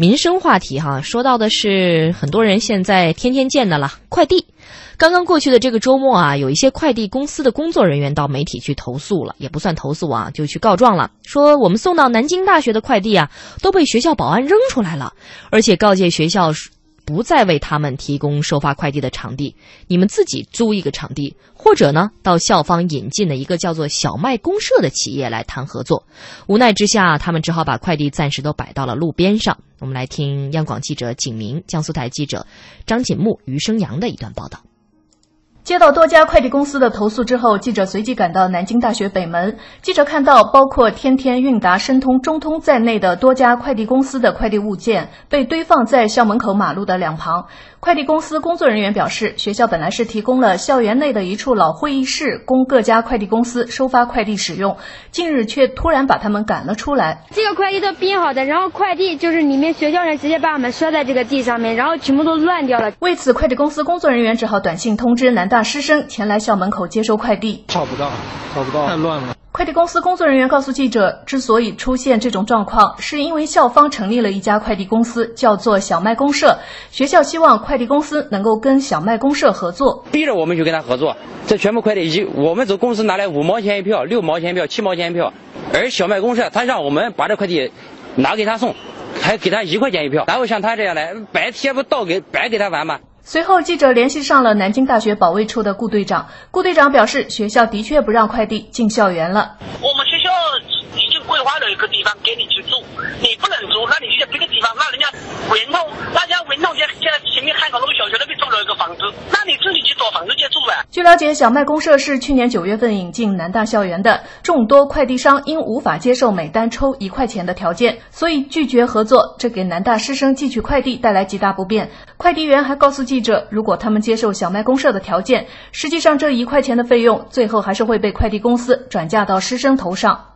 民生话题哈，说到的是很多人现在天天见的了，快递。刚刚过去的这个周末啊，有一些快递公司的工作人员到媒体去投诉了，也不算投诉啊，就去告状了，说我们送到南京大学的快递啊，都被学校保安扔出来了，而且告诫学校。不再为他们提供收发快递的场地，你们自己租一个场地，或者呢，到校方引进的一个叫做小麦公社的企业来谈合作。无奈之下，他们只好把快递暂时都摆到了路边上。我们来听央广记者景明、江苏台记者张锦木、余生阳的一段报道。接到多家快递公司的投诉之后，记者随即赶到南京大学北门。记者看到，包括天天、韵达、申通、中通在内的多家快递公司的快递物件被堆放在校门口马路的两旁。快递公司工作人员表示，学校本来是提供了校园内的一处老会议室，供各家快递公司收发快递使用，近日却突然把他们赶了出来。这个快递都编好的，然后快递就是里面学校人直接把我们摔在这个地上面，然后全部都乱掉了。为此，快递公司工作人员只好短信通知南大师生前来校门口接收快递。找不到，找不到，太乱了。快递公司工作人员告诉记者，之所以出现这种状况，是因为校方成立了一家快递公司，叫做小麦公社。学校希望快递公司能够跟小麦公社合作，逼着我们去跟他合作。这全部快递一，我们走公司拿来五毛钱一票、六毛钱一票、七毛钱一票，而小麦公社他让我们把这快递拿给他送，还给他一块钱一票。哪有像他这样的白贴不倒给白给他玩吗？随后，记者联系上了南京大学保卫处的顾队长。顾队长表示，学校的确不让快递进校园了。我们学校已经规划了一个地方给你去住，你不能住，那你就在别的地方，那人家文通，那家文通现现在前面汉口那个小学那边租了一个房子，那你去找房子去住呗。据了解，小麦公社是去年九月份引进南大校园的，众多快递商因无法接受每单抽一块钱的条件，所以拒绝合作，这给南大师生寄取快递带来极大不便。快递员还告诉记者，如果他们接受小麦公社的条件，实际上这一块钱的费用最后还是会被快递公司转嫁到师生头上。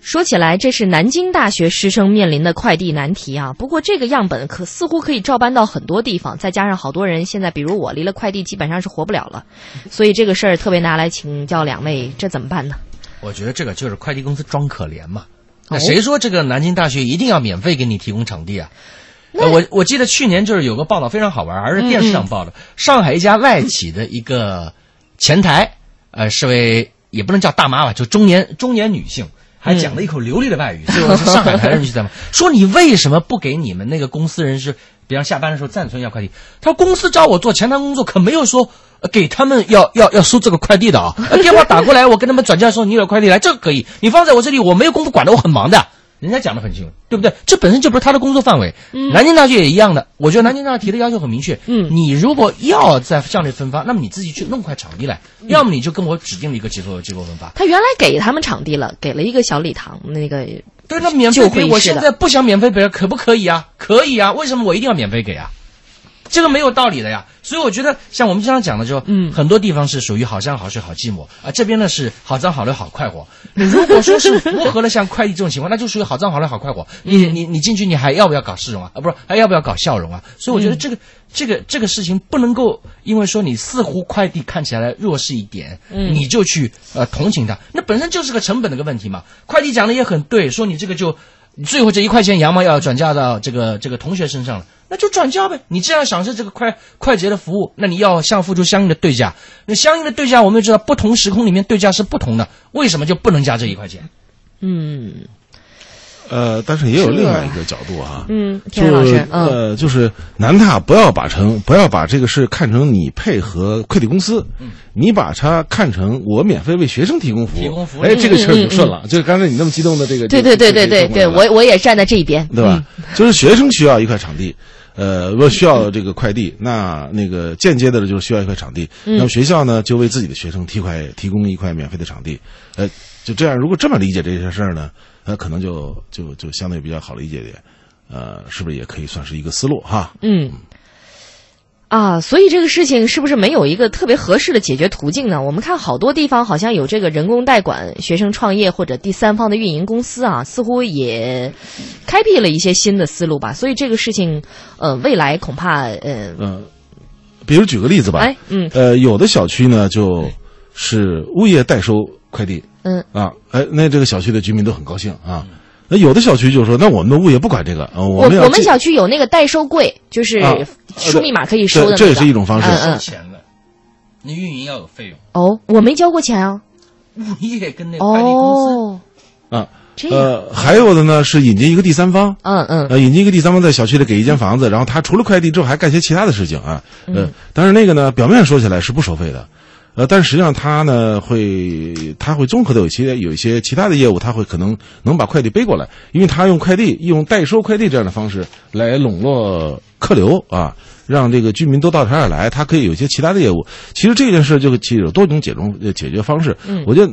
说起来，这是南京大学师生面临的快递难题啊。不过这个样本可似乎可以照搬到很多地方，再加上好多人现在，比如我离了快递基本上是活不了了，所以这个事儿特别拿来请教两位，这怎么办呢？我觉得这个就是快递公司装可怜嘛。那谁说这个南京大学一定要免费给你提供场地啊？我我记得去年就是有个报道非常好玩，还是电视上报的，上海一家外企的一个前台，呃，是位也不能叫大妈吧，就中年中年女性。还讲了一口流利的外语，就是上海台人去在吗？说你为什么不给你们那个公司人士，比方下班的时候暂存要快递？他说公司找我做前台工作，可没有说给他们要要要收这个快递的啊。电话打过来，我跟他们转交说你有快递来，这个可以。你放在我这里，我没有功夫管的，我很忙的。人家讲的很清楚，对不对？这本身就不是他的工作范围。南京大学也一样的，我觉得南京大学提的要求很明确。嗯，你如果要在校内分发，那么你自己去弄块场地来，要么你就跟我指定了一个机构机构分发。他原来给他们场地了，给了一个小礼堂，那个对，那免费给我现在不想免费给，可不可以啊？可以啊，为什么我一定要免费给啊？这个没有道理的呀，所以我觉得像我们经常讲的，就嗯，很多地方是属于好山好水好寂寞啊，这边呢是好脏好累好快活。你如果说是符合了像快递这种情况，那就属于好脏好累好快活。你你你进去，你还要不要搞市容啊？啊，不是，还要不要搞笑容啊？所以我觉得这个这个这个事情不能够因为说你似乎快递看起来弱势一点，嗯，你就去呃同情他，那本身就是个成本的一个问题嘛。快递讲的也很对，说你这个就最后这一块钱羊毛要转嫁到这个这个同学身上了。那就转嫁呗，你既然享受这个快快捷的服务，那你要向付出相应的对价。那相应的对价，我们也知道，不同时空里面对价是不同的。为什么就不能加这一块钱？嗯，呃，但是也有另外一个角度啊，嗯，就是呃，就是南大不要把成不要把这个事看成你配合快递公司，你把它看成我免费为学生提供服务，提供服务，哎，这个事儿就顺了。就刚才你那么激动的这个，对对对对对对，我我也站在这一边，对吧？就是学生需要一块场地。呃，如果需要这个快递，那那个间接的就是需要一块场地。那么学校呢，就为自己的学生提块提供一块免费的场地。呃，就这样，如果这么理解这些事儿呢，那可能就就就相对比较好理解点。呃，是不是也可以算是一个思路哈？嗯。啊，所以这个事情是不是没有一个特别合适的解决途径呢？我们看好多地方好像有这个人工代管学生创业或者第三方的运营公司啊，似乎也开辟了一些新的思路吧。所以这个事情，呃，未来恐怕呃，嗯，比如举个例子吧，哎，嗯，呃，有的小区呢就是物业代收快递，嗯，啊，哎，那这个小区的居民都很高兴啊。那有的小区就说，那我们的物业不管这个，呃、我我们们小区有那个代收柜，就是啊输密码可以收的那个，这这也是一种方式嗯嗯。收钱了，那运营要有费用，哦，我没交过钱啊。物业跟那个快递公司。哦，啊，这样，呃，还有的呢是引进一个第三方，嗯嗯呃，引进一个第三方在小区里给一间房子，然后他除了快递之后还干些其他的事情啊，呃，但是那个呢，表面说起来是不收费的，呃，但实际上他呢会他会综合的有一些有一些其他的业务，他会可能能把快递背过来，因为他用快递用代收快递这样的方式来笼络客流啊。让这个居民都到他这儿来，他可以有一些其他的业务。其实这件事就其实有多种解中呃解决方式。嗯我觉得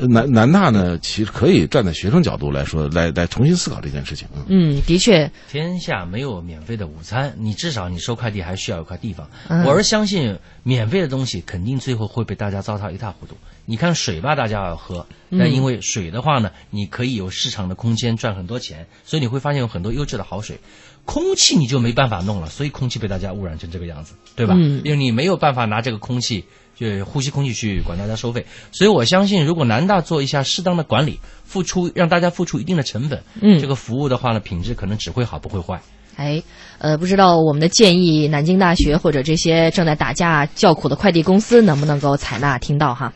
呃南南大呢，其实可以站在学生角度来说，来来重新思考这件事情。嗯嗯，的确，天下没有免费的午餐，你至少你收快递还需要一块地方。嗯我是相信免费的东西肯定最后会被大家糟蹋一塌糊涂。你看水吧，大家要喝，嗯但因为水的话呢，你可以有市场的空间赚很多钱，所以你会发现有很多优质的好水。空气你就没办法弄了，所以空气被大家污染成这个样子，对吧？嗯因为你没有办法拿这个空气就呼吸空气去管大家收费，所以我相信，如果南大做一下适当的管理，付出让大家付出一定的成本，嗯这个服务的话呢，品质可能只会好不会坏。哎，呃，不知道我们的建议，南京大学或者这些正在打架叫苦的快递公司能不能够采纳听到哈？